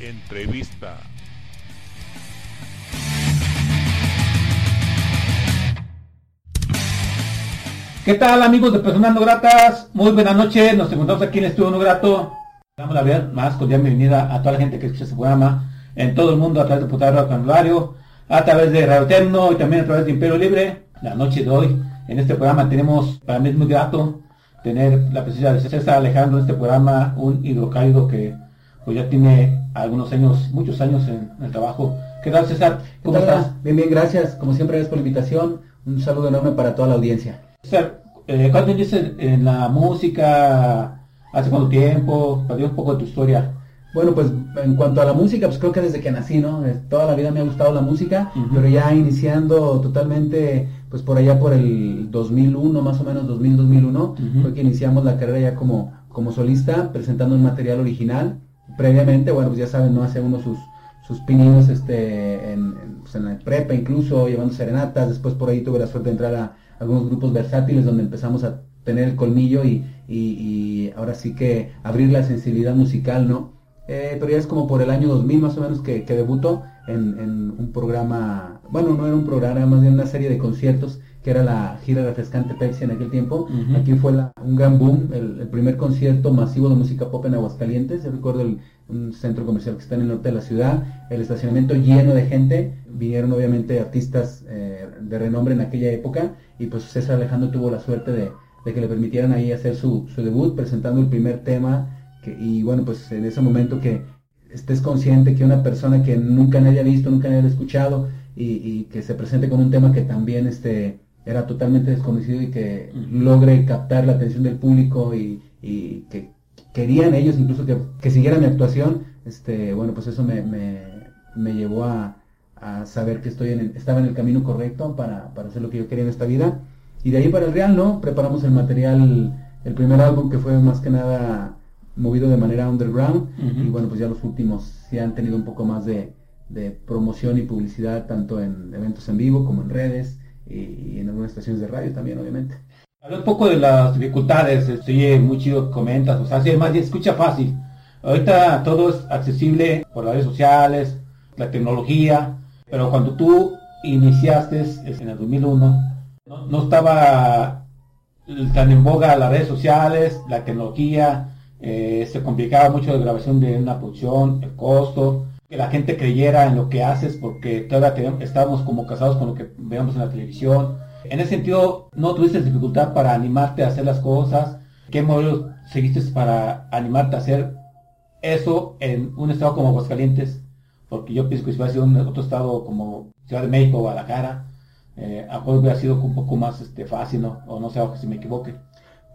Entrevista. ¿Qué tal amigos de Personas No Gratas? Muy buenas noches, nos encontramos aquí en Estudio No Grato. Damos la ver más cordial bienvenida a toda la gente que escucha este programa en todo el mundo a través de Putado Canulario, a través de Radio Eterno y también a través de Imperio Libre. La noche de hoy en este programa tenemos, para mí es muy grato tener la presencia de César Alejandro en este programa, un hidrocálido que pues ya tiene algunos años, muchos años en, el trabajo. ¿Qué tal César? ¿Cómo estás? Bien, bien, gracias. Como siempre, gracias por la invitación. Un saludo enorme para toda la audiencia. César, eh, ¿cuánto dices en la música? ¿Hace cuánto tiempo? Para un poco de tu historia. Bueno, pues en cuanto a la música, pues creo que desde que nací, ¿no? Eh, toda la vida me ha gustado la música, pero ya iniciando totalmente, pues por allá por el 2001, más o menos 2000-2001, fue que iniciamos la carrera ya como, como solista, presentando un material original previamente, bueno, pues ya saben, no hace uno sus, sus pininos este, en, pues en la prepa incluso, llevando serenatas, después por ahí tuve la suerte de entrar a algunos grupos versátiles donde empezamos a tener el colmillo y, y, ahora sí que abrir la sensibilidad musical, ¿no? Eh, pero ya es como por el año 2000 más o menos que, que en, en, un programa, bueno, no era un programa, más bien una serie de conciertos que era la gira refrescante Pepsi en aquel tiempo. Aquí fue un gran boom, el, primer concierto masivo de música pop en Aguascalientes. Yo recuerdo el, un centro comercial que está en el norte de la ciudad, el estacionamiento lleno de gente. Vinieron obviamente artistas eh, de renombre en aquella época y pues César Alejandro tuvo la suerte de, que le permitieran ahí hacer su, debut presentando el primer tema. Que, y bueno, pues en ese momento que estés consciente que una persona que nunca nadie ha visto, nunca nadie ha escuchado y, y que se presente con un tema que también este era totalmente desconocido y que logre captar la atención del público y, que querían ellos incluso que, que, siguiera mi actuación, este, bueno, pues eso me, me, llevó a, saber que estoy en estaba en el camino correcto para, hacer lo que yo quería en esta vida. Y de ahí para el Real, ¿no? Preparamos el material, el primer álbum que fue más que nada movido de manera underground y bueno, pues ya los últimos sí han tenido un poco más de, de promoción y publicidad tanto en eventos en vivo como en redes y, en algunas estaciones de radio también, obviamente. Habla un poco de las dificultades, estoy muy chido comentas, o sea, si más escucha fácil. Ahorita todo es accesible por las redes sociales, la tecnología, pero cuando tú iniciaste en el 2001, no, estaba tan en boga las redes sociales, la tecnología, eh, se complicaba mucho la grabación de una producción, el costo, que la gente creyera en lo que haces porque todavía estábamos como casados con lo que veíamos en la televisión. En ese sentido, ¿no tuviste dificultad para animarte a hacer las cosas? ¿Qué modelo seguiste para animarte a hacer eso en un estado como Aguascalientes? Porque yo pienso que si hubiera sido en otro estado como Ciudad de México o Guadalajara, eh, a lo hubiera sido un poco más este, fácil, ¿no? O no sé, que si me equivoque.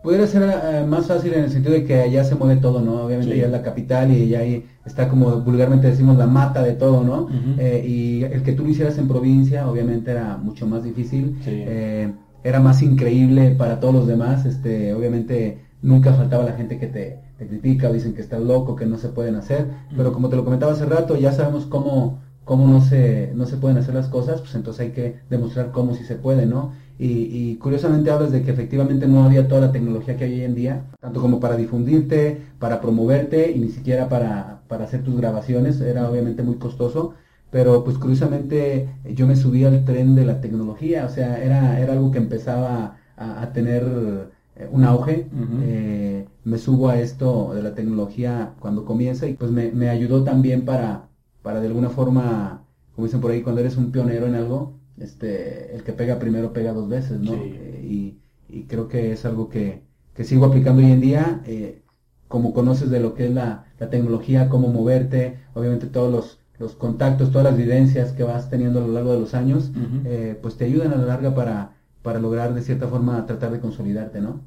Pudiera ser eh, más fácil en el sentido de que allá se mueve todo, ¿no? Obviamente ya es la capital y ya ahí está como vulgarmente decimos la mata de todo, ¿no? Eh, y el que tú lo hicieras en provincia obviamente era mucho más difícil, eh, era más increíble para todos los demás, este, obviamente nunca faltaba la gente que te, te critica o dicen que estás loco, que no se pueden hacer, pero como te lo comentaba hace rato, ya sabemos cómo, cómo no se, no se pueden hacer las cosas, pues entonces hay que demostrar cómo sí se puede, ¿no? Y, curiosamente hablas de que efectivamente no había toda la tecnología que hay hoy en día, tanto como para difundirte, para promoverte y ni siquiera para, para hacer tus grabaciones, era obviamente muy costoso, pero pues curiosamente yo me subí al tren de la tecnología, o sea, era, era algo que empezaba a, tener eh, un auge, eh, me subo a esto de la tecnología cuando comienza y pues me, me ayudó también para, para de alguna forma, como dicen por ahí, cuando eres un pionero en algo, este, el que pega primero pega dos veces, ¿no? Eh, y, creo que es algo que, sigo aplicando hoy en día, eh, como conoces de lo que es la, tecnología, cómo moverte, obviamente todos los, contactos, todas las vivencias que vas teniendo a lo largo de los años, eh, pues te ayudan a la larga para, para lograr de cierta forma tratar de consolidarte, ¿no?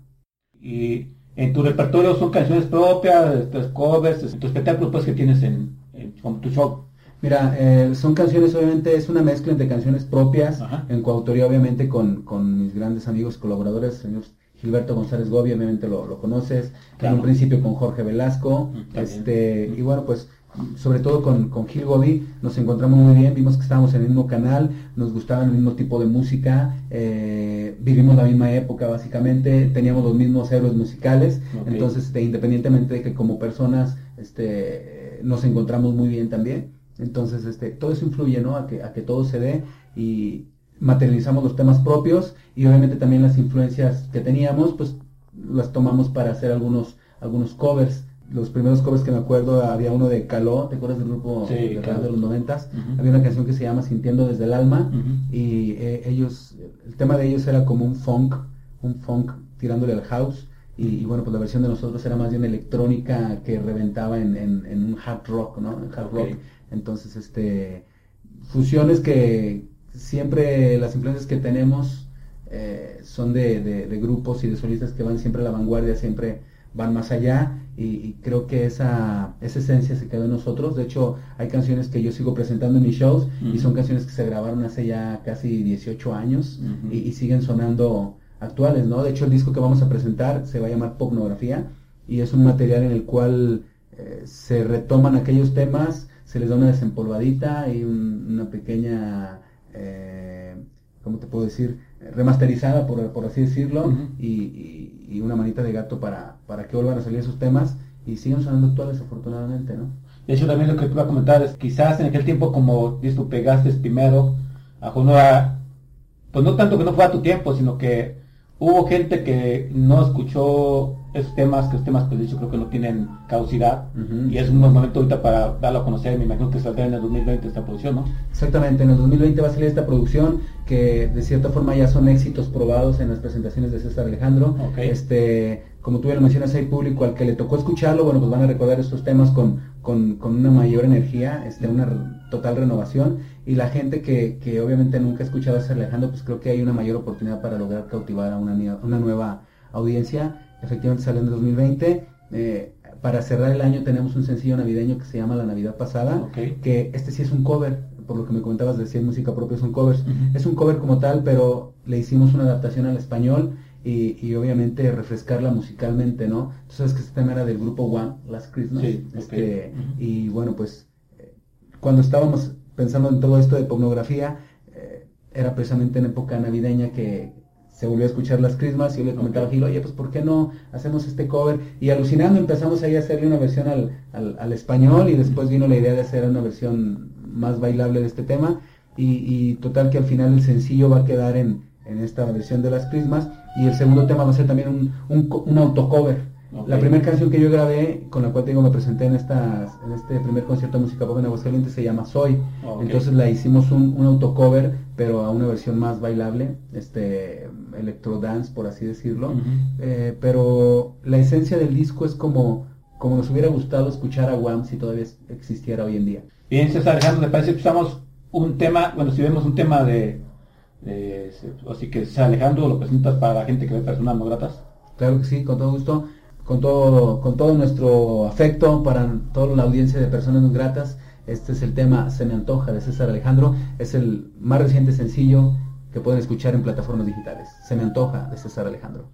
Y en tu repertorio son canciones propias, estos covers, en tu espectáculo pues que tienes en, en tu show. Mira, eh, son canciones, obviamente, es una mezcla entre canciones propias, en coautoría, obviamente, con, con, mis grandes amigos y colaboradores, señor Gilberto González Gobi, obviamente lo, lo conoces, en un principio con Jorge Velasco, mm, este, y bueno, pues sobre todo con, con Gil Gobi nos encontramos muy bien, vimos que estábamos en el mismo canal, nos gustaba el mismo tipo de música, eh, vivimos la misma época básicamente, teníamos los mismos héroes musicales, entonces este, independientemente de que como personas este, nos encontramos muy bien también, entonces este, todo eso influye ¿no? a, que, a que todo se dé y materializamos los temas propios y obviamente también las influencias que teníamos pues las tomamos para hacer algunos, algunos covers. Los primeros covers que me acuerdo había uno de Caló, ¿te acuerdas del grupo de, los noventas? Había una canción que se llama Sintiendo desde el alma y eh, ellos, el tema de ellos era como un funk, un funk tirándole al house y, bueno, pues la versión de nosotros era más bien electrónica que reventaba en, en, un hard rock, ¿no? hard rock. Entonces, este, fusiones que siempre las influencias que tenemos eh, son de, de grupos y de solistas que van siempre a la vanguardia, siempre van más allá y, creo que esa, esa, esencia se quedó en nosotros. De hecho, hay canciones que yo sigo presentando en mis shows y son canciones que se grabaron hace ya casi 18 años y, siguen sonando actuales, ¿no? De hecho, el disco que vamos a presentar se va a llamar Popnografía y es un material en el cual eh, se retoman aquellos temas, se les da una desempolvadita y una pequeña... Eh, ¿cómo te puedo decir? Remasterizada, por, por así decirlo, y, una manita de gato para, para que vuelvan a salir esos temas y sigan sonando actuales, afortunadamente, ¿no? De hecho, también lo que tú vas a comentar es, quizás en aquel tiempo, como dices tú, pegaste primero, a a, pues no tanto que no fue a tu tiempo, sino que hubo gente que no escuchó esos temas, que los temas, pues yo creo que no tienen causidad, y es un buen momento ahorita para darlo a conocer, me imagino que saldrá en el 2020 esta producción, ¿no? Exactamente, en el 2020 va a salir esta producción, que de cierta forma ya son éxitos probados en las presentaciones de César Alejandro, este, como tú ya lo mencionas, hay público al que le tocó escucharlo, bueno, pues van a recordar estos temas con, con, con una mayor energía, este, una total renovación, y la gente que, que obviamente nunca ha escuchado a César Alejandro, pues creo que hay una mayor oportunidad para lograr cautivar a una, una nueva audiencia. Efectivamente sale en 2020. Eh, para cerrar el año tenemos un sencillo navideño que se llama La Navidad Pasada, que este sí es un cover, por lo que me comentabas de si es música propia, son covers. Es un cover como tal, pero le hicimos una adaptación al español y, obviamente refrescarla musicalmente, ¿no? Tú sabes que este tema era del grupo One, Last Christmas. este, Y bueno, pues eh, cuando estábamos pensando en todo esto de pornografía, eh, era precisamente en época navideña que se volvió a escuchar las crismas y yo le comentaba a Gil, oye, pues ¿por qué no hacemos este cover? Y alucinando empezamos ahí a hacerle una versión al, al, español y después vino la idea de hacer una versión más bailable de este tema y, total que al final el sencillo va a quedar en, en, esta versión de las crismas y el segundo tema va a ser también un, un, un autocover la primera canción que yo grabé, con la cual digo me presenté en estas, en este primer concierto de música pop en Aguascalientes, se llama Soy. Entonces la hicimos un, un autocover, pero a una versión más bailable, este electro dance, por así decirlo. Eh, pero la esencia del disco es como, como nos hubiera gustado escuchar a Wham si todavía existiera hoy en día. Bien, César Alejandro, me parece que usamos un tema, bueno, si vemos un tema de, así que César Alejandro, lo presentas para la gente que ve personas no gratas. Claro que sí, con todo gusto con todo, con todo nuestro afecto para toda la audiencia de personas no gratas. Este es el tema Se me antoja de César Alejandro. Es el más reciente sencillo que pueden escuchar en plataformas digitales. Se me antoja de César Alejandro.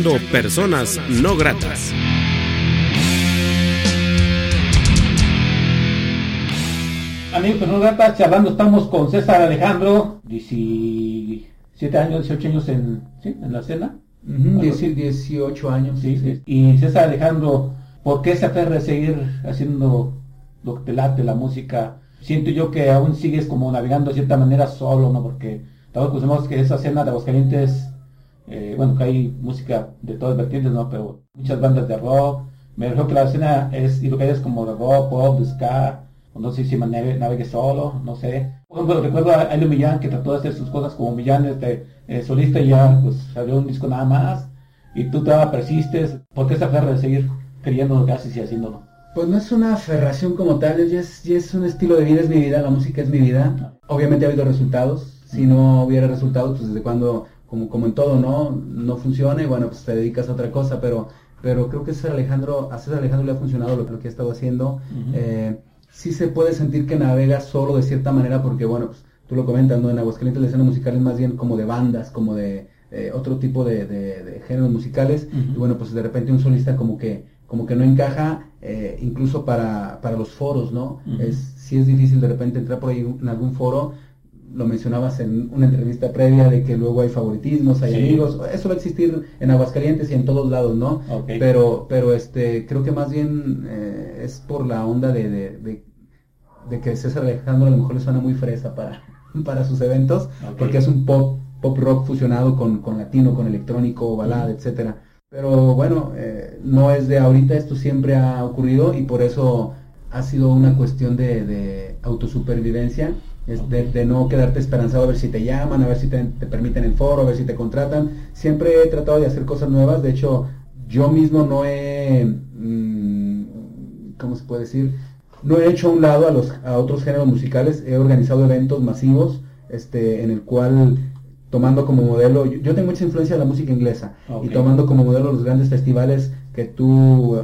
Escuchando Personas No Gratas. Amigos, Personas No Gratas, charlando estamos con César Alejandro, 17 años, 18 años en, ¿sí? en la escena. Uh 18 años. Sí, sí. Y César Alejandro, ¿por qué se aferra a seguir haciendo lo que te late, la música? Siento yo que aún sigues como navegando de cierta manera solo, ¿no? Porque todos conocemos que esa escena de Aguascalientes, eh, bueno, que hay música de todas vertientes, ¿no? Pero muchas bandas de rock. Me refiero que la escena es, y lo que hay es como de rock, pop, de ska, no sé si navegue, navegue solo, no sé. Bueno, recuerdo a Elio Millán que trató de hacer sus cosas como Millán, este, eh, solista y ya pues salió un disco nada más. Y tú te persistes, ¿por qué esa aferra de seguir creyendo lo que haces y haciéndolo? Pues no es una aferración como tal, ya es, es un estilo de vida, es mi vida, la música es mi vida. Obviamente ha habido resultados, si no hubiera resultados, pues desde cuando, como, como en todo, ¿no? No funciona y bueno, pues te dedicas a otra cosa, pero, pero creo que César Alejandro, a César Alejandro le ha funcionado lo, que ha estado haciendo. eh, sí se puede sentir que navega solo de cierta manera porque, bueno, pues tú lo comentas, ¿no? En Aguascalientes la escena musical es más bien como de bandas, como de eh, otro tipo de, de, géneros musicales y bueno, pues de repente un solista como que como que no encaja eh, incluso para, para, los foros, ¿no? es, sí es difícil de repente entrar por ahí en algún foro, lo mencionabas en una entrevista previa de que luego hay favoritismos, hay amigos, eso va a existir en Aguascalientes y en todos lados, ¿no? Pero, pero este, creo que más bien eh, es por la onda de, de, de, que César Alejandro a lo mejor le suena muy fresa para, para sus eventos, porque es un pop, pop rock fusionado con, con latino, con electrónico, balada, etcétera. Pero bueno, eh, no es de ahorita, esto siempre ha ocurrido y por eso ha sido una cuestión de, de autosupervivencia de, no quedarte esperanzado a ver si te llaman, a ver si te, permiten el foro, a ver si te contratan. Siempre he tratado de hacer cosas nuevas, de hecho yo mismo no he, mm, ¿cómo se puede decir? No he hecho a un lado a, los, a otros géneros musicales, he organizado eventos masivos este, en el cual tomando como modelo, yo, tengo mucha influencia de la música inglesa y tomando como modelo los grandes festivales que tú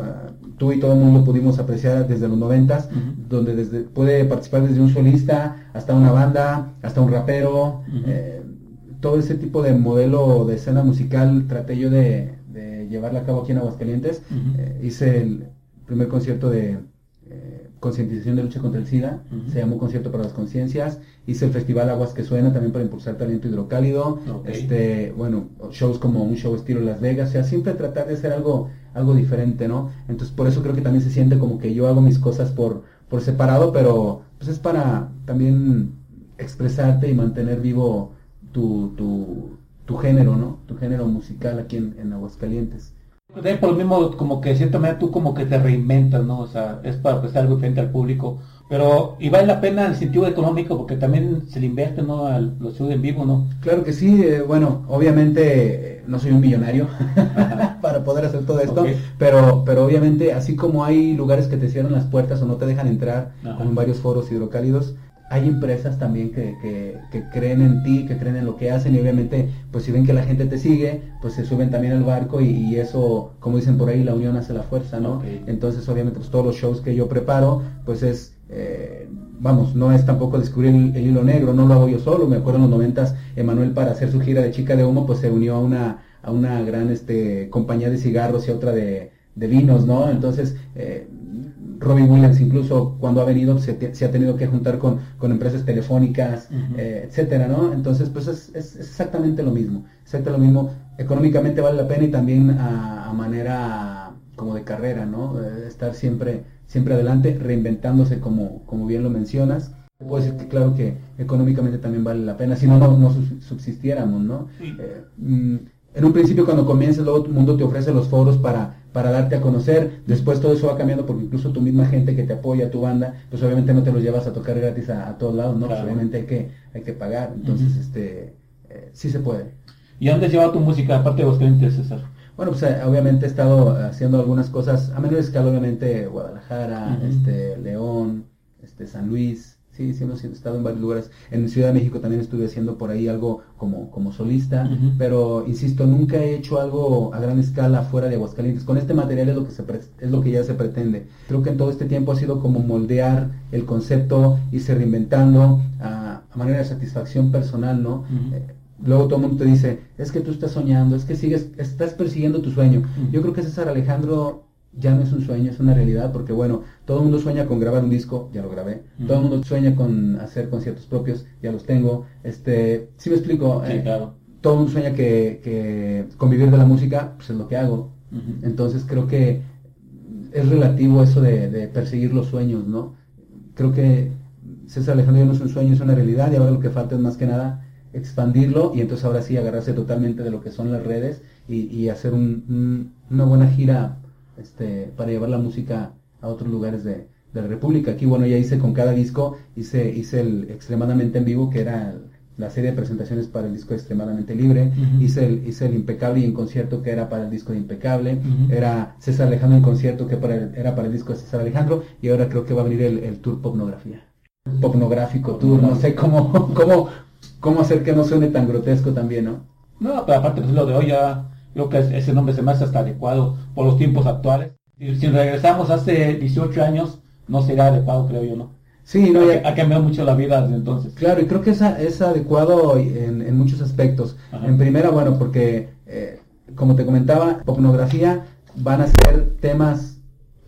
tú y todo el mundo pudimos apreciar desde los noventas, donde desde, puede participar desde un solista hasta una banda, hasta un rapero, eh, todo ese tipo de modelo de escena musical traté yo de, de llevarla a cabo aquí en Aguascalientes. Eh, hice el primer concierto de eh, concientización de lucha contra el SIDA, se llamó Concierto para las Conciencias, hice el Festival Aguas que Suena también para impulsar talento hidrocálido, este, bueno, shows como un show estilo Las Vegas, o sea, siempre tratar de hacer algo algo diferente, ¿no? Entonces por eso creo que también se siente como que yo hago mis cosas por, por separado, pero pues es para también expresarte y mantener vivo tu, tu, tu género, ¿no? Tu género musical aquí en, en Aguascalientes. Por lo mismo, como que de cierta manera tú como que te reinventas, ¿no? O sea, es para ofrecer algo frente al público. Pero, y vale la pena en el sentido económico, porque también se le invierte, ¿no? A los shows en vivo, ¿no? Claro que sí, eh, bueno, obviamente no soy un millonario para poder hacer todo esto, pero, pero obviamente así como hay lugares que te cierran las puertas o no te dejan entrar, con varios foros hidrocálidos, hay empresas también que, que, creen en ti, que creen en lo que hacen y obviamente pues si ven que la gente te sigue, pues se suben también al barco y, eso, como dicen por ahí, la unión hace la fuerza, ¿no? Entonces obviamente pues todos los shows que yo preparo, pues es, eh, vamos, no es tampoco descubrir el, hilo negro, no lo hago yo solo, me acuerdo en los noventas, Emanuel para hacer su gira de Chica de Humo, pues se unió a una, a una gran este, compañía de cigarros y otra de, de vinos, ¿no? Entonces, eh, Robin Williams incluso cuando ha venido se, ha tenido que juntar con, empresas telefónicas, eh, etcétera, ¿no? Entonces, pues es, exactamente lo mismo, exactamente lo mismo. Económicamente vale la pena y también a, manera como de carrera, ¿no? Eh, estar siempre, siempre adelante, reinventándose como, como bien lo mencionas. Puedo decir que claro que económicamente también vale la pena, si no, no, subsistiéramos, ¿no? Eh, mm, en un principio cuando comienzas, luego el mundo te ofrece los foros para, para darte a conocer, después todo eso va cambiando porque incluso tu misma gente que te apoya, tu banda, pues obviamente no te los llevas a tocar gratis a, todos lados, ¿no? Pues obviamente hay que, hay que pagar, entonces este eh, sí se puede. ¿Y dónde has llevado tu música, aparte de vos clientes, César? Bueno, pues eh, obviamente he estado haciendo algunas cosas, a menor escala obviamente Guadalajara, este León, este San Luis, Sí, sí hemos estado en varios lugares. En Ciudad de México también estuve haciendo por ahí algo como, como solista, pero insisto, nunca he hecho algo a gran escala fuera de Aguascalientes. Con este material es lo que se es lo que ya se pretende. Creo que en todo este tiempo ha sido como moldear el concepto, irse reinventando a, manera de satisfacción personal, ¿no? Eh, luego todo el mundo te dice, es que tú estás soñando, es que sigues, estás persiguiendo tu sueño. Yo creo que César Alejandro ya no es un sueño, es una realidad, porque bueno, todo el mundo sueña con grabar un disco, ya lo grabé, todo el mundo sueña con hacer conciertos propios, ya los tengo, este, si me explico, Sí, Eh, claro. todo el mundo sueña que, que convivir de la música, pues es lo que hago, entonces creo que es relativo eso de, de perseguir los sueños, ¿no? Creo que César Alejandro ya no es un sueño, es una realidad y ahora lo que falta es más que nada expandirlo y entonces ahora sí agarrarse totalmente de lo que son las redes y, y hacer un- un- una buena gira este, para llevar la música a otros lugares de, de la República. Aquí, bueno, ya hice con cada disco, hice, hice el extremadamente en vivo, que era la serie de presentaciones para el disco extremadamente libre, hice, el, hice el impecable y en concierto que era para el disco de impecable, era César Alejandro en concierto que para el- era para el disco de César Alejandro. Y ahora creo que va a venir el, el tour popnografía. Popnográfico tour, no sé cómo, cómo, cómo hacer que no suene tan grotesco también, ¿no? No, pero aparte pues lo de hoy ya creo que es- ese nombre se me hace hasta adecuado por los tiempos actuales. Si, si regresamos hace 18 años, no sería adecuado, creo yo, ¿no? Sí, no, ha, ya- ha cambiado mucho la vida desde entonces. Claro, y creo que es, es adecuado en, en muchos aspectos. Ajá. En primera, bueno, porque, eh, como te comentaba, popnografía van a ser temas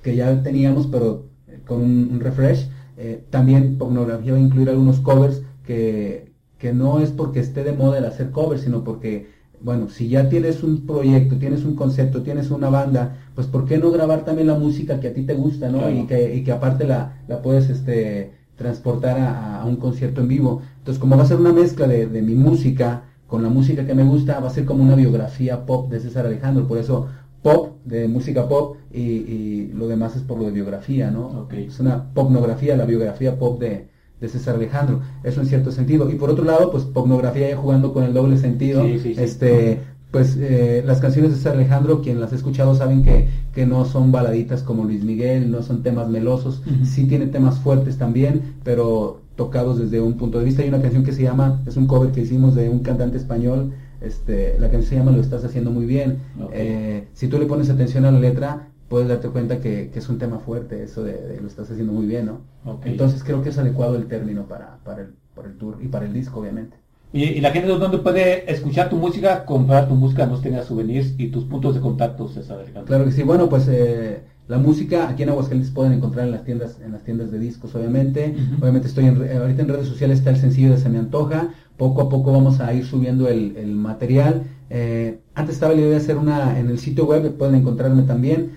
que ya teníamos, pero eh, con un, refresh. Eh, también popnografía va a incluir algunos covers que, que no es porque esté de moda el hacer covers, sino porque, bueno, si ya tienes un proyecto, tienes un concepto, tienes una banda, pues ¿por qué no grabar también la música que a ti te gusta, ¿no? Claro. Y que, y que aparte la, la puedes este, transportar a, a un concierto en vivo. Entonces, como va a ser una mezcla de, de mi música con la música que me gusta, va a ser como una biografía pop de César Alejandro. Por eso, pop, de música pop, y, y lo demás es por lo de biografía, ¿no? Ok. Es una popnografía, la biografía pop de, de César Alejandro. Eso en cierto sentido. Y por otro lado, pues popnografía ya jugando con el doble sentido. Sí, sí, sí. Este, pues eh, las canciones de César Alejandro, quien las ha escuchado saben que, que no son baladitas como Luis Miguel, no son temas melosos, sí tiene temas fuertes también, pero tocados desde un punto de vista. Hay una canción que se llama, es un cover que hicimos de un cantante español, este, la canción se llama Lo estás haciendo muy bien. Eh, si tú le pones atención a la letra, puedes darte cuenta que, que es un tema fuerte, eso de, de lo estás haciendo muy bien, ¿no? Entonces creo que es adecuado el término para, para, el, para el tour y para el disco, obviamente. Y, y la gente dónde puede escuchar tu música, comprar tu música, no tengas souvenirs y tus puntos de contacto, César Alejandro. Claro que sí, bueno, pues eh, la música aquí en Aguascalientes pueden encontrar en las tiendas, en las tiendas de discos, obviamente. Obviamente estoy en, re- ahorita en redes sociales está el sencillo de Se me antoja. Poco a poco vamos a ir subiendo el, el material. Eh, antes estaba la idea de hacer una en el sitio web, pueden encontrarme también.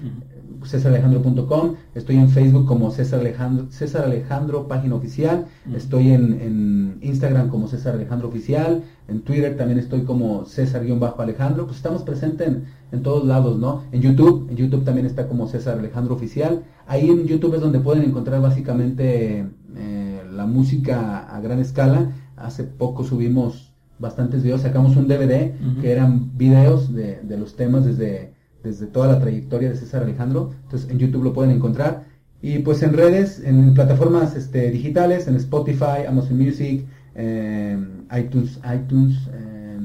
cesaralejandro.com, estoy en Facebook como César Alejandro, César Alejandro, página oficial, estoy en, en Instagram como César Alejandro Oficial, en Twitter también estoy como César-Alejandro, pues estamos presentes en, en todos lados, ¿no? En YouTube, en YouTube también está como César Alejandro Oficial, ahí en YouTube es donde pueden encontrar básicamente eh, la música a gran escala, hace poco subimos bastantes videos, sacamos un DVD que eran videos de, de los temas desde, desde toda la trayectoria de César Alejandro. Entonces en YouTube lo pueden encontrar. Y pues en redes, en plataformas este, digitales, en Spotify, Amazon Music, eh, iTunes, iTunes, eh,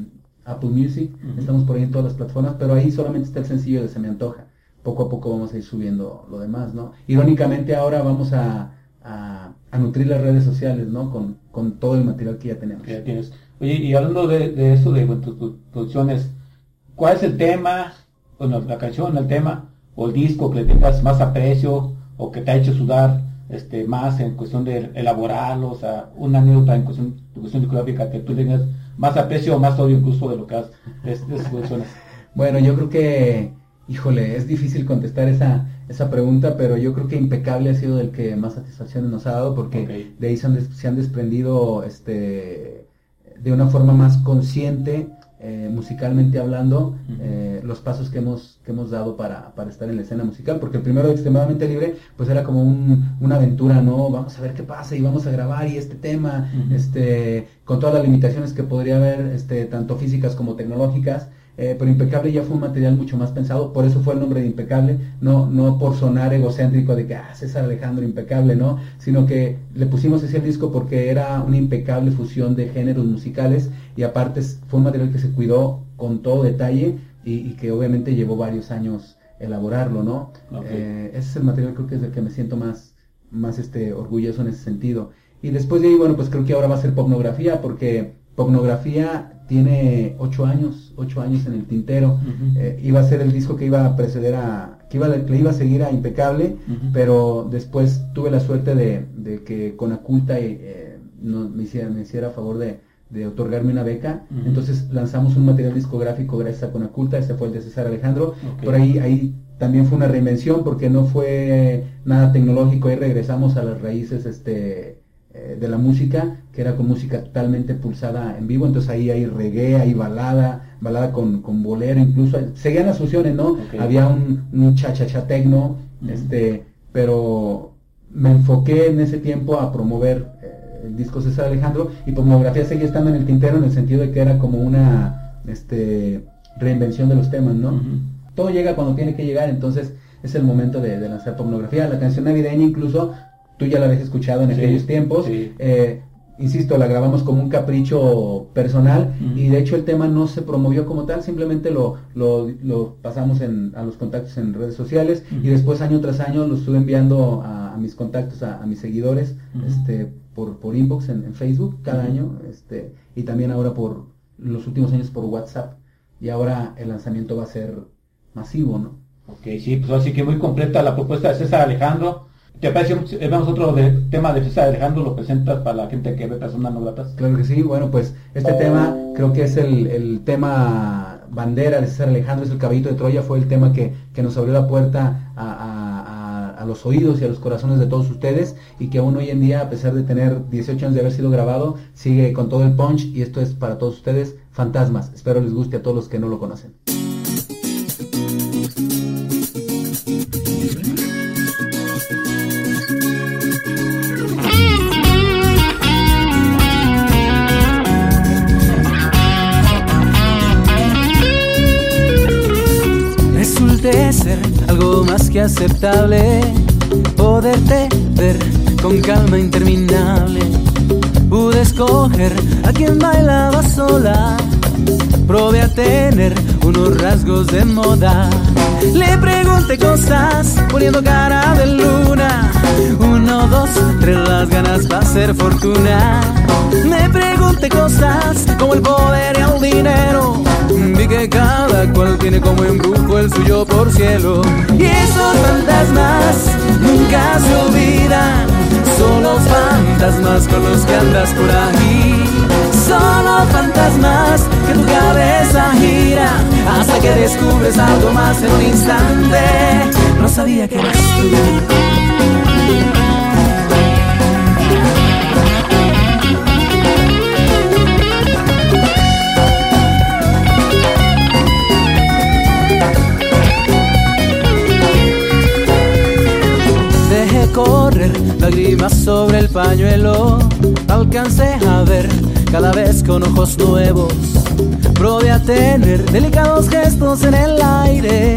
Apple Music. Estamos por ahí en todas las plataformas, pero ahí solamente está el sencillo de Se me antoja. Poco a poco vamos a ir subiendo lo demás, ¿no? Irónicamente ahora vamos a, a, a nutrir las redes sociales, ¿no? Con, con todo el material que ya tenemos. ya tienes. Oye, y hablando de, de eso, de tus producciones, ¿cuál es el tema, bueno, la canción, el tema, o el disco que le tengas más aprecio, o que te ha hecho sudar este, más en cuestión de elaborarlo, o sea, una anécdota en cuestión, en cuestión discográfica que tú tengas más aprecio o más odio incluso de lo que has, de, de producciones? Bueno, yo creo que, híjole, es difícil contestar esa, esa pregunta, pero yo creo que Impecable ha sido el que más satisfacciones nos ha dado porque Ok. de ahí se han, des- se han desprendido este, de una forma más consciente, eh, musicalmente hablando, eh, los pasos que hemos, que hemos dado para, para estar en la escena musical, porque el primero extremadamente libre, pues era como un- una aventura, ¿no? Vamos a ver qué pasa y vamos a grabar y este tema, este, con todas las limitaciones que podría haber, este, tanto físicas como tecnológicas, eh, pero Impecable ya fue un material mucho más pensado, por eso fue el nombre de Impecable, no, no por sonar egocéntrico de que, ah, César Alejandro Impecable, ¿no? Sino que le pusimos ese disco porque era una impecable fusión de géneros musicales y aparte fue un material que se cuidó con todo detalle y, y que obviamente llevó varios años elaborarlo, ¿no? Eh, ese es el material creo que es del que me siento más, más este, orgulloso en ese sentido. Y después de ahí, bueno, pues creo que ahora va a ser popnografía porque Popnografía tiene ocho años, ocho años en el tintero. Eh, iba a ser el disco que iba a preceder a, que iba, le iba a seguir a Impecable, pero después tuve la suerte de, de que Conaculta eh, me, hiciera, me hiciera favor de, de otorgarme una beca. Entonces lanzamos un material discográfico gracias a Conaculta, ese fue el de César Alejandro. Por ahí, ahí también fue una reinvención porque no fue nada tecnológico, ahí regresamos a las raíces este eh, de la música, que era con música totalmente pulsada en vivo, entonces ahí hay reggae, hay balada, balada con, con bolero, incluso, seguían las fusiones, ¿no? Había un, un cha-cha-cha tecno, este, pero me enfoqué en ese tiempo a promover eh, el disco César Alejandro y pornografía seguía estando en el tintero en el sentido de que era como una este, reinvención de los temas, ¿no? Todo llega cuando tiene que llegar, entonces es el momento de, de lanzar pornografía. La canción navideña incluso tú ya la habías escuchado en aquellos tiempos. Eh, insisto, la grabamos como un capricho personal y de hecho el tema no se promovió como tal, simplemente lo, lo, pasamos en, a los contactos en redes sociales y después año tras año lo estuve enviando a, mis contactos, a, mis seguidores, este, por, por inbox en, Facebook cada año este, y también ahora por los últimos años por WhatsApp y ahora el lanzamiento va a ser masivo, ¿no? Ok, sí, pues así que muy completa la propuesta de César Alejandro ¿Te parece? Vemos otro de, tema de César Alejandro, lo presentas para la gente que ve personas no gratas. Claro que sí, bueno, pues este tema creo que es el, tema bandera de César Alejandro, es el caballito de Troya, fue el tema que, nos abrió la puerta a, los oídos y a los corazones de todos ustedes y que aún hoy en día, a pesar de tener 18 años de haber sido grabado, sigue con todo el punch y esto es para todos ustedes, Fantasmas. Espero les guste a todos los que no lo conocen. Algo más que aceptable, poderte ver con calma interminable. Pude escoger a quien bailaba sola, probé a tener unos rasgos de moda. Le pregunté cosas poniendo cara de luna. Uno, dos, tres, las ganas para hacer fortuna. Me pregunté cosas como el poder y el dinero Vi que cada cual tiene como embrujo el suyo por cielo. Y esos fantasmas nunca se olvidan. Solo fantasmas con los que andas por ahí. Solo fantasmas que tu cabeza gira hasta que descubres algo más en un instante. No sabía que eras tú. Correr lágrimas sobre el pañuelo. Alcancé a ver cada vez con ojos nuevos. Probé a tener delicados gestos en el aire.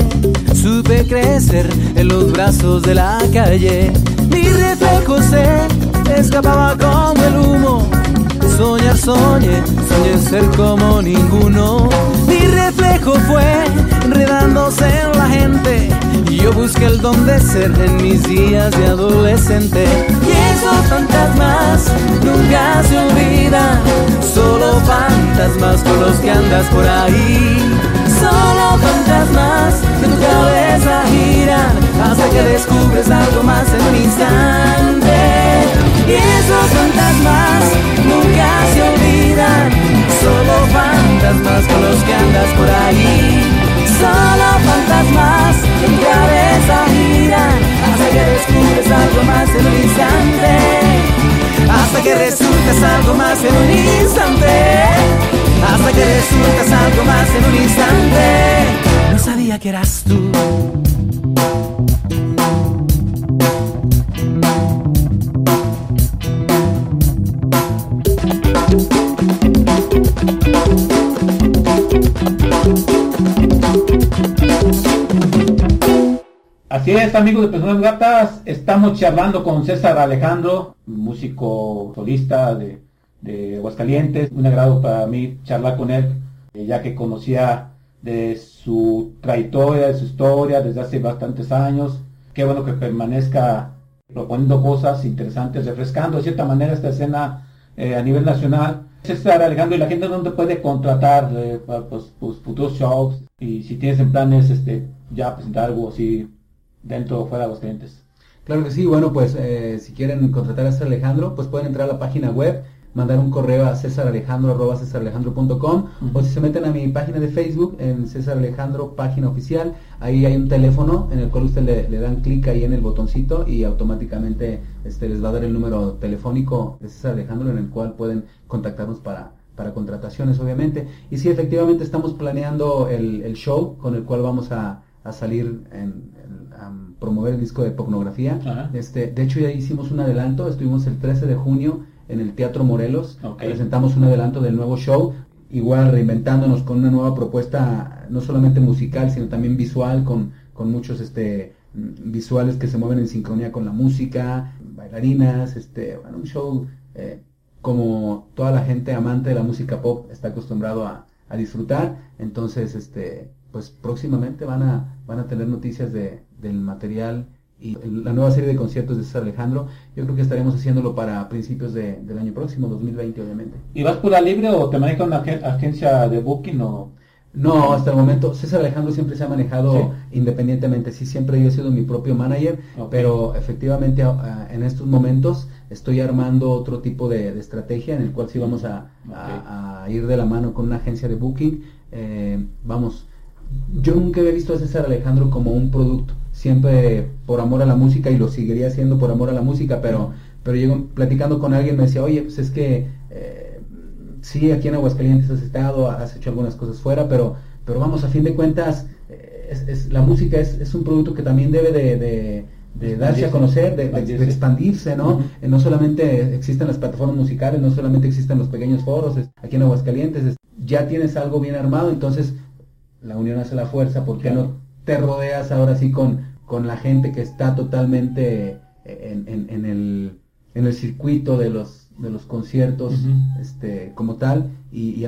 Supe crecer en los brazos de la calle. Mi reflejo se escapaba como el humo. Soñar, soñé, soñé ser como ninguno. Mi fue enredándose en la gente yo busqué el don de ser en mis días de adolescente. Y esos fantasmas nunca se olvidan. Solo fantasmas con los que andas por ahí. Solo fantasmas que tu cabeza giran hasta que descubres algo más en un instante. Y esos fantasmas nunca se olvidan. Solo fantasmas con los que andas por ahí solo fantasmas en tu cabeza giran hasta que descubres algo más en un instante. Hasta que resultas algo más en un instante. Hasta que resultas algo más en un instante. No sabía que eras tú. Así es, amigos de Personas Gatas, estamos charlando con César Alejandro, músico solista de, de Aguascalientes. Un agrado para mí charlar con él, eh, ya que conocía de su trayectoria, de su historia desde hace bastantes años. Qué bueno que permanezca proponiendo cosas interesantes, refrescando de cierta manera esta escena eh, a nivel nacional. César Alejandro, y la gente te puede contratar eh, para pues, futuros shows y si tienes en planes este, ya presentar algo así dentro o fuera de los clientes. Claro que sí, bueno, pues eh, si quieren contratar a César Alejandro, pues pueden entrar a la página web mandar un correo a cesaralejandro.com o si se meten a mi página de Facebook en César Alejandro, página oficial, ahí hay un teléfono en el cual usted le, dan clic ahí en el botoncito y automáticamente este, les va a dar el número telefónico de César Alejandro en el cual pueden contactarnos para, para contrataciones obviamente. Y sí, efectivamente estamos planeando el, show con el cual vamos a, salir en, a promover el disco de pornografía. Este, de hecho ya hicimos un adelanto, estuvimos el 13 de junio en el Teatro Morelos. Presentamos un adelanto del nuevo show, igual reinventándonos con una nueva propuesta, no solamente musical, sino también visual, con, con muchos este, visuales que se mueven en sincronía con la música, bailarinas, este, bueno, un show eh, como toda la gente amante de la música pop está acostumbrado a, a disfrutar. Entonces, este, pues próximamente van a, van a tener noticias de, del material y la nueva serie de conciertos de César Alejandro, yo creo que estaremos haciéndolo para principios de, del año próximo, 2020 obviamente. ¿Y vas pura libre o te maneja una agencia de booking o...? No, hasta el momento César Alejandro siempre se ha manejado independientemente, sí, siempre yo he sido mi propio manager, pero efectivamente en estos momentos estoy armando otro tipo de, estrategia en el cual sí vamos a, ir de la mano con una agencia de booking. Eh, vamos, yo nunca había visto a César Alejandro como un producto siempre por amor a la música y lo seguiría haciendo por amor a la música, pero, pero llego platicando con alguien me decía, oye, pues es que eh, sí, aquí en Aguascalientes has estado, has hecho algunas cosas fuera, pero, pero vamos, a fin de cuentas, eh, es, la música es, un producto que también debe de, darse a conocer, de, expandirse, ¿no? Eh, no solamente existen las plataformas musicales, no solamente existen los pequeños foros, aquí en Aguascalientes, ya tienes algo bien armado, entonces la unión hace la fuerza, ¿por qué no te rodeas ahora sí con, con la gente que está totalmente en, en, el, en el circuito de los, de los conciertos este, como tal, y,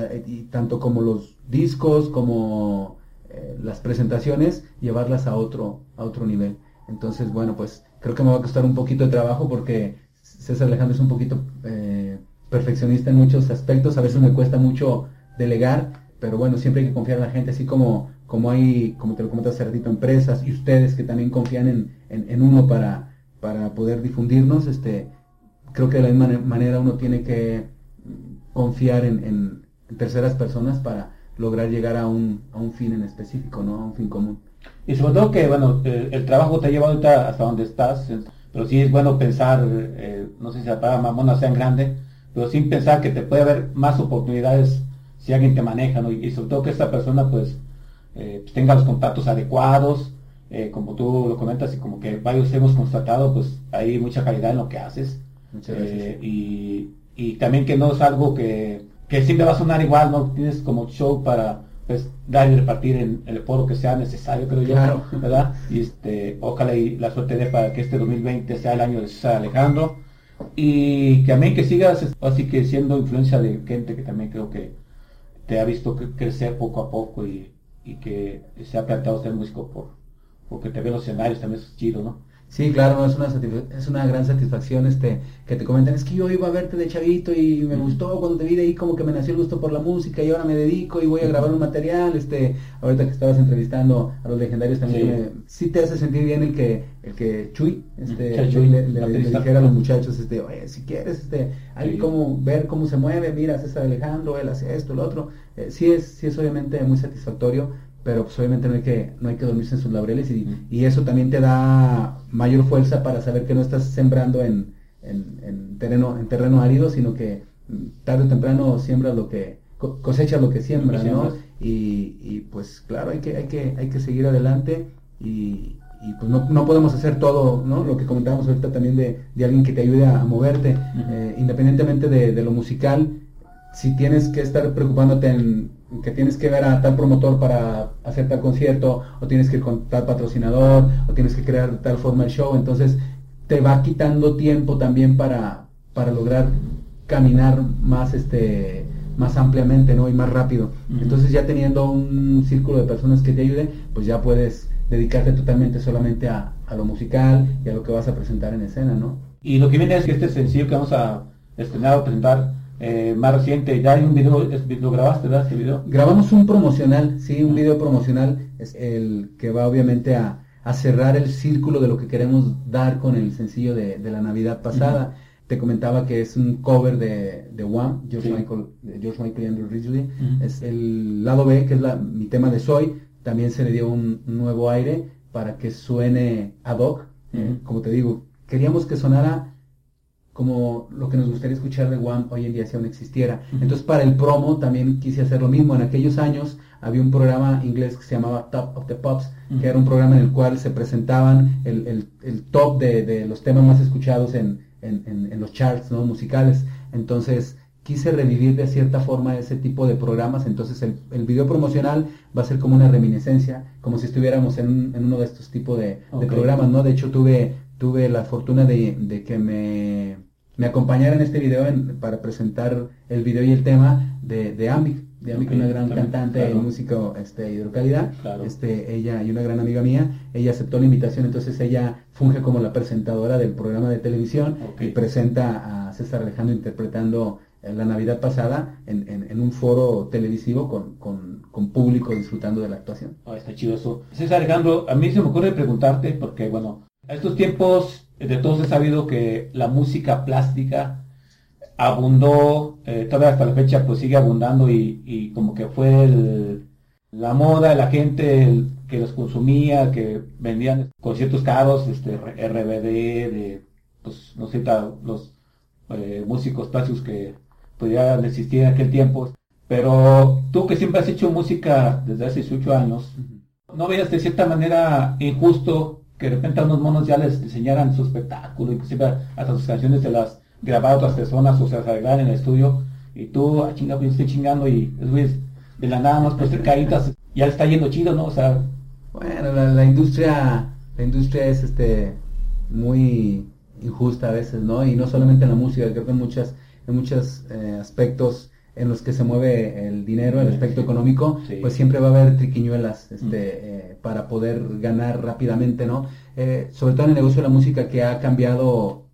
tanto como los discos como eh, las presentaciones, llevarlas a otro, a otro nivel. Entonces, bueno, pues creo que me va a costar un poquito de trabajo porque César Alejandro es un poquito eh, perfeccionista en muchos aspectos, a veces me cuesta mucho delegar, pero bueno, siempre hay que confiar en la gente, así como como hay, como te lo comenté hace ratito, empresas y ustedes que también confían en, en, uno para, para poder difundirnos, este, creo que de la misma manera uno tiene que confiar en, en, terceras personas para lograr llegar a un, a un fin en específico, ¿no? A un fin común. Y sobre todo que, bueno, el, trabajo te ha llevado hasta donde estás, pero sí es bueno pensar, eh, no sé si la palabra mamona sea grande, pero sin pensar que te puede haber más oportunidades si alguien te maneja, ¿no? Y sobre todo que esta persona, pues, eh, tenga los contactos adecuados, eh, como tú lo comentas y como que varios hemos constatado, pues hay mucha calidad en lo que haces. Eh, y, y, también que no es algo que, que siempre va a sonar igual, no tienes como show para pues dar y repartir en el foro que sea necesario, creo yo, ¿verdad? Y este, ojalá y la suerte de para que este 2020 sea el año de César Alejandro y que también que sigas así que siendo influencia de gente que también creo que te ha visto crecer poco a poco y, y que se ha planteado ser músico por, porque te ve los escenarios, también es chido, ¿no? Sí, claro, es una, es una gran satisfacción este que te comentan, es que yo iba a verte de chavito y me gustó cuando te vi de ahí como que me nació el gusto por la música y ahora me dedico y voy a grabar un material, este, ahorita que estabas entrevistando a los legendarios también sí, te hace sentir bien el que, el que Chuy, este, le, dijera a los muchachos, este, oye, si quieres, este, hay como ver cómo se mueve, mira, César Alejandro, él hace esto, lo otro, eh, sí es, sí es obviamente muy satisfactorio pero pues obviamente no hay que, no hay que dormirse en sus laureles y, y, eso también te da mayor fuerza para saber que no estás sembrando en, en, terreno, en terreno árido, sino que tarde o temprano siembras lo que, cosechas lo que siembras, ¿no? Y, y, pues claro, hay que, hay que, hay que seguir adelante y, y pues no, no, podemos hacer todo, ¿no? Lo que comentábamos ahorita también de, de alguien que te ayude a, moverte, eh, independientemente de, de, lo musical, si tienes que estar preocupándote en que tienes que ver a tal promotor para hacer tal concierto, o tienes que ir con tal patrocinador, o tienes que crear de tal forma el show, entonces te va quitando tiempo también para, para lograr caminar más este más ampliamente ¿no? y más rápido. Entonces ya teniendo un círculo de personas que te ayuden, pues ya puedes dedicarte totalmente solamente a, a, lo musical y a lo que vas a presentar en escena, ¿no? Y lo que viene es que este sencillo que vamos a estrenar o presentar eh, más reciente, ya hay un video, lo grabaste, ¿verdad? Ese video. Grabamos un promocional, sí, un video promocional, es el que va obviamente a, cerrar el círculo de lo que queremos dar con el sencillo de, la Navidad pasada. Te comentaba que es un cover de, de Wham, George, Michael, George Michael y Andrew Ridgely. Es el lado B, que es la, mi tema de Soy, también se le dio un, nuevo aire para que suene ad hoc. Eh, como te digo, queríamos que sonara como lo que nos gustaría escuchar de One hoy en día si aún existiera. Entonces para el promo también quise hacer lo mismo. En aquellos años había un programa inglés que se llamaba Top of the Pops, que era un programa en el cual se presentaban el, top de, los temas más escuchados en, los charts ¿no? musicales. Entonces quise revivir de cierta forma ese tipo de programas. Entonces el, video promocional va a ser como una reminiscencia, como si estuviéramos en, uno de estos tipos de, programas. ¿no? De hecho tuve, tuve la fortuna de que me me acompañaron en este video para presentar el video y el tema de, de Ambic, de Ambic, una gran cantante y músico este, hidrocalidad, este, ella y una gran amiga mía, ella aceptó la invitación, entonces ella funge como la presentadora del programa de televisión y presenta a César Alejandro interpretando eh, la Navidad pasada en, un foro televisivo con, público disfrutando de la actuación. Oh, está chido eso. César Alejandro, a mí se me ocurre preguntarte, porque bueno, a estos tiempos de todos he sabido que la música plástica abundó, eh, todavía hasta la fecha pues sigue abundando y, como que fue la moda la gente que los consumía, que vendían conciertos caros, este RBD, de, pues no sé, los eh, músicos plásticos que podían existir en aquel tiempo. Pero tú que siempre has hecho música desde hace 18 años, ¿no veías de cierta manera injusto que de repente a unos monos ya les diseñaran su espectáculo, inclusive hasta sus canciones se las grababa otras personas o se las arreglaban en el estudio, y tú, ah, chingado, pues estoy chingando, y es de la nada más pues caritas, ya está yendo chido, ¿no? O sea... Bueno, la, industria, la industria es este muy injusta a veces, ¿no? Y no solamente en la música, creo que en muchas, en muchos eh, aspectos en los que se mueve el dinero, el aspecto económico, pues siempre va a haber triquiñuelas este, eh, para poder ganar rápidamente, ¿no? Eh, sobre todo en el negocio de la música que ha cambiado,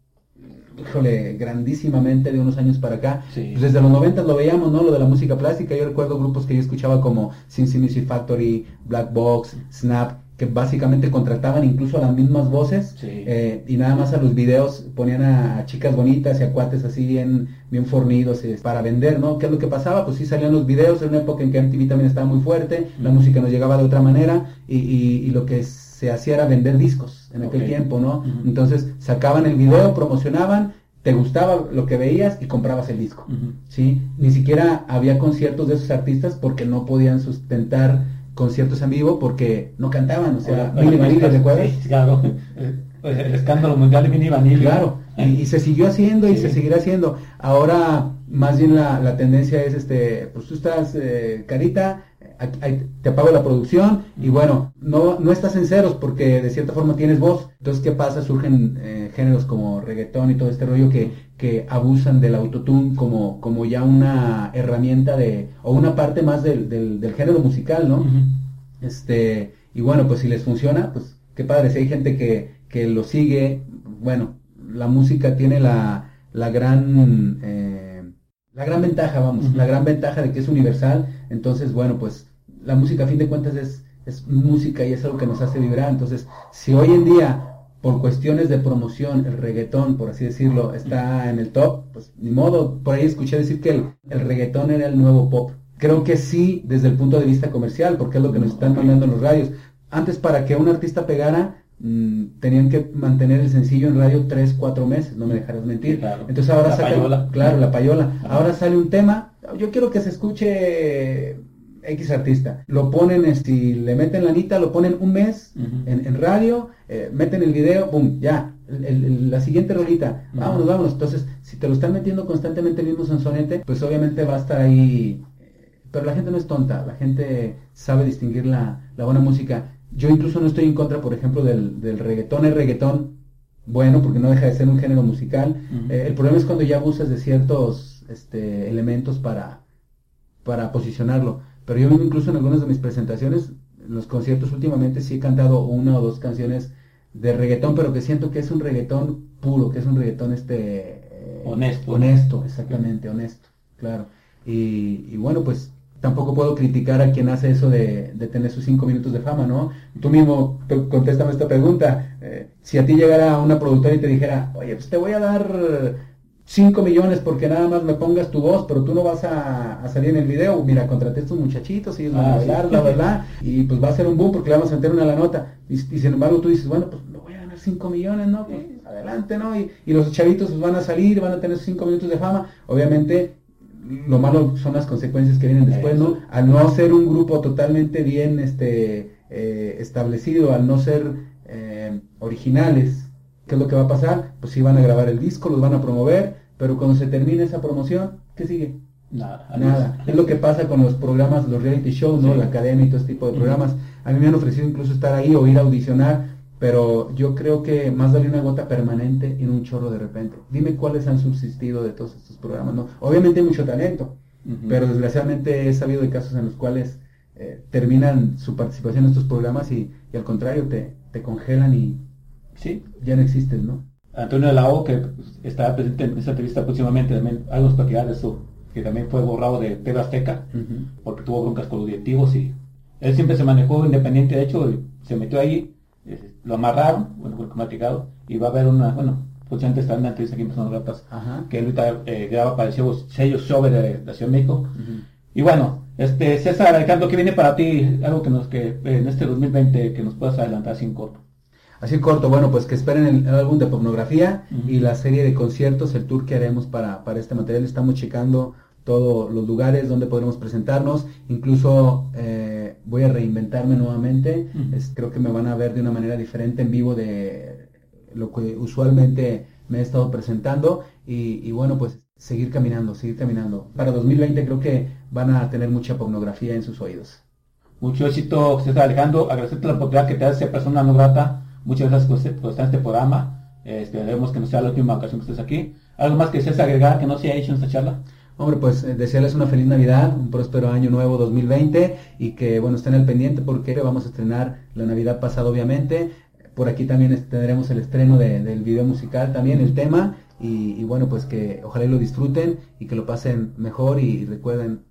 híjole, grandísimamente de unos años para acá. Pues desde los 90 lo veíamos, ¿no? Lo de la música plástica, yo recuerdo grupos que yo escuchaba como Sin Music Factory, Black Box, Snap, que básicamente contrataban incluso a las mismas voces eh, y nada más a los videos ponían a, chicas bonitas y a cuates así bien, bien fornidos eh, para vender, ¿no? ¿Qué es lo que pasaba? Pues sí salían los videos en una época en que MTV también estaba muy fuerte, la música nos llegaba de otra manera y, y, lo que se hacía era vender discos en aquel tiempo, ¿no? Entonces sacaban el video, promocionaban te gustaba lo que veías y comprabas el disco, ¿sí? Ni siquiera había conciertos de esos artistas porque no podían sustentar conciertos en vivo porque no cantaban, o sea, Mini Vanilla, ¿recuerdas? Sí, claro, el escándalo mundial de Mini Vanilla. Claro, y, se siguió haciendo y se seguirá haciendo. Ahora, más bien la, la tendencia es, este, pues tú estás, eh, carita, te apago la producción y bueno, no, no estás en ceros porque de cierta forma tienes voz. Entonces, ¿qué pasa? Surgen eh, géneros como reggaetón y todo este rollo que, que abusan del autotune como, como ya una herramienta de, o una parte más del, del, género musical, ¿no? Este, y bueno, pues si les funciona, pues qué padre, si hay gente que, que lo sigue, bueno, la música tiene la, la gran... Eh, la gran ventaja, vamos, la gran ventaja de que es universal, entonces, bueno, pues la música a fin de cuentas es, es música y es algo que nos hace vibrar, entonces, si hoy en día, por cuestiones de promoción, el reggaetón, por así decirlo, está en el top, pues ni modo, por ahí escuché decir que el, el reggaetón era el nuevo pop. Creo que sí, desde el punto de vista comercial, porque es lo que nos están mandando en los radios. Antes, para que un artista pegara, Mm, tenían que mantener el sencillo en radio tres, cuatro meses, no me dejarás mentir. Entonces ahora la claro, la payola. Ahora sale un tema, yo quiero que se escuche X artista. Lo ponen, si este, le meten la anita, lo ponen un mes en, radio, eh, meten el video, boom, ya. la siguiente rolita, vámonos, vámonos. Entonces, si te lo están metiendo constantemente el mismo sonsonete, pues obviamente va a estar ahí. Eh, pero la gente no es tonta, la gente sabe distinguir la, la buena música. Yo incluso no estoy en contra, por ejemplo, del, del reggaetón. El reggaetón, bueno, porque no deja de ser un género musical. Eh, el problema es cuando ya abusas de ciertos este, elementos para, para posicionarlo. Pero yo mismo incluso en algunas de mis presentaciones, en los conciertos últimamente, sí he cantado una o dos canciones de reggaetón, pero que siento que es un reggaetón puro, que es un reggaetón este honesto. Honesto, exactamente, honesto. Claro. Y, y bueno, pues tampoco puedo criticar a quien hace eso de, de tener sus cinco minutos de fama, ¿no? Tú mismo contéstame esta pregunta. Eh, si a ti llegara una productora y te dijera, oye, pues te voy a dar 5 millones porque nada más me pongas tu voz, pero tú no vas a, a salir en el video. Mira, contraté a estos muchachitos, ellos van a Ah, sí. bailar, bla, bla, bla, y pues va a ser un boom porque le vamos a meter una a la nota. Y, y sin embargo tú dices, bueno, pues me voy a ganar 5 millones, ¿no? Pues, adelante, ¿no? Y, y los chavitos pues, van a salir, van a tener 5 minutos de fama. Obviamente, lo malo son las consecuencias que vienen después, ¿no? Al no ser un grupo totalmente bien este, eh, establecido, al no ser eh, originales, ¿qué es lo que va a pasar? Pues sí van a grabar el disco, los van a promover, pero cuando se termine esa promoción, ¿qué sigue? Nada. Nada. Es lo que pasa con los programas, los reality shows, ¿no? Sí. La academia y todo este tipo de programas. A mí me han ofrecido incluso estar ahí o ir a audicionar, pero yo creo que más vale una gota permanente en un chorro de repente. Dime cuáles han subsistido de todos estos programas, ¿no? Obviamente hay mucho talento, pero desgraciadamente he sabido de casos en los cuales eh, terminan su participación en estos programas y, y al contrario te, te congelan y Sí. ya no existes, ¿no? Antonio Lao, que estará presente en esta entrevista próximamente, también algo platicar de eso, que también fue borrado de TV Azteca, porque tuvo broncas con los directivos y él siempre se manejó independiente, de hecho, y se metió ahí, lo amarraron, bueno, fue platicado, y va a haber una, bueno, próximamente estará en una entrevista aquí en Personas Ratas, Ajá. que él ahorita eh, graba para el sello, sello Show de la Ciudad de México. Y bueno, este César Alejandro, ¿qué viene para ti? Algo que nos, que eh, en este 2020 que nos puedas adelantar sin corto. Así en corto, bueno, pues que esperen el, el álbum de pornografía y la serie de conciertos, el tour que haremos para, para este material. Estamos checando todos los lugares donde podremos presentarnos. Incluso eh, voy a reinventarme nuevamente. Es- creo que me van a ver de una manera diferente en vivo de lo que usualmente me he estado presentando. Y, y bueno, pues seguir caminando, seguir caminando. Para 2020 creo que van a tener mucha pornografía en sus oídos. Mucho éxito, César Alejandro. Agradecerte la oportunidad que te hace persona no grata. Muchas gracias por, por estar en este programa. Eh, Esperemos que no sea la última ocasión que estés aquí. ¿Algo más que desees agregar que no se haya hecho en esta charla? Hombre, pues eh, desearles una feliz Navidad, un próspero año nuevo 2020 y que, bueno, estén al pendiente porque vamos a estrenar la Navidad pasada, obviamente. Por aquí también tendremos el estreno de- del video musical, también el tema. Y, y bueno, pues que ojalá lo disfruten y que lo pasen mejor y recuerden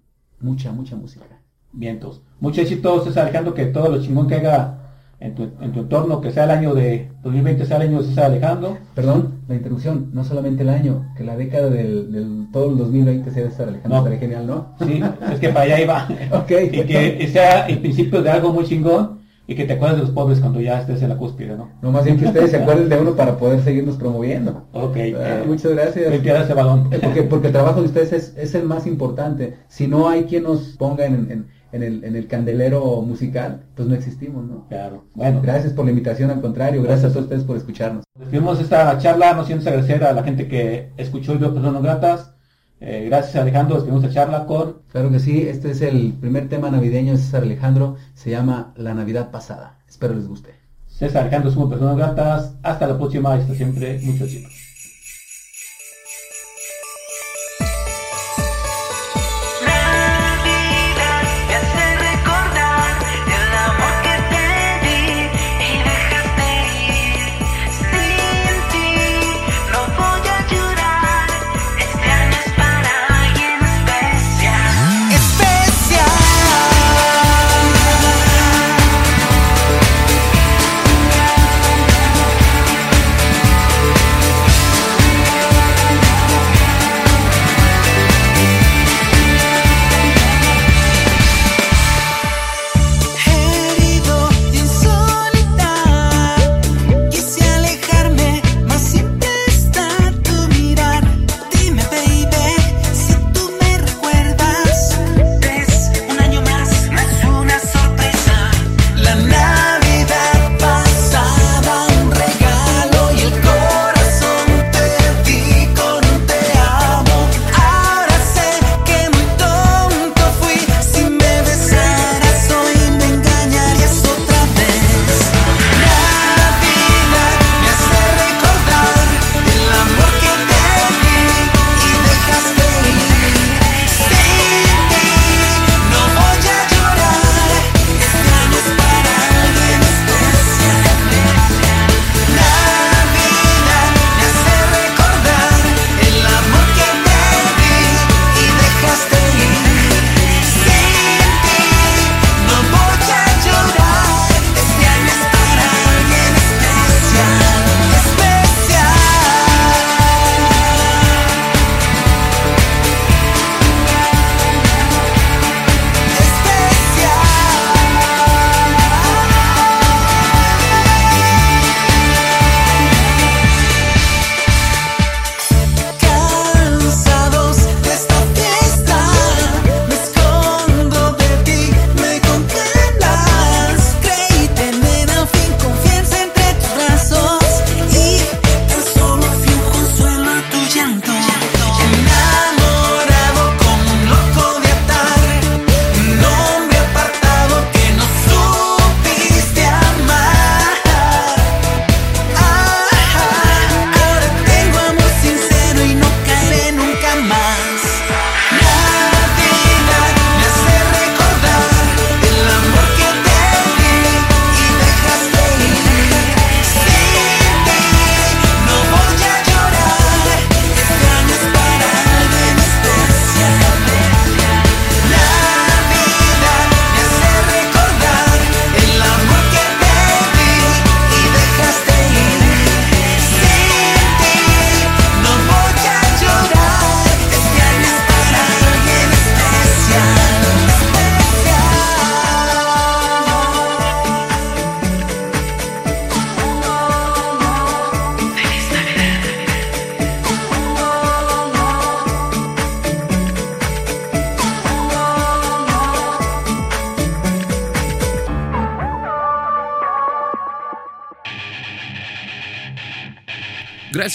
mucha, mucha música. Vientos. Mucho éxito, César Alejandro, que todo lo chingón que haga en tu, en tu entorno, que sea el año de 2020, sea el año de César Alejandro. Perdón, la interrupción, no solamente el año, que la década del, del todo el 2020 sea de estar Alejandro, No. estaría genial, ¿no? Sí, es que para allá iba. Ok, y que sea el principio de algo muy chingón y que te acuerdes de los pobres cuando ya estés en la cúspide, ¿no? No más bien que ustedes se acuerden de uno para poder seguirnos promoviendo. Ok. Ah, eh, muchas gracias. Limpiar ese balón. Eh, Porque, porque el trabajo de ustedes es, es el más importante. Si no hay quien nos ponga en, en- en el, en el candelero musical, pues no existimos, ¿no? Claro. Bueno, Gracias por la invitación, al contrario, gracias a todos ustedes por escucharnos. despedimos esta charla, no sin agradecer a la gente que escuchó y vio personas gratas. Eh, gracias Alejandro, despedimos esta charla con Claro que sí, este es el primer tema navideño de César Alejandro, se llama La Navidad Pasada. Espero les guste. César Alejandro, somos personas gratas. Hasta la próxima hasta siempre. Muchos chicos.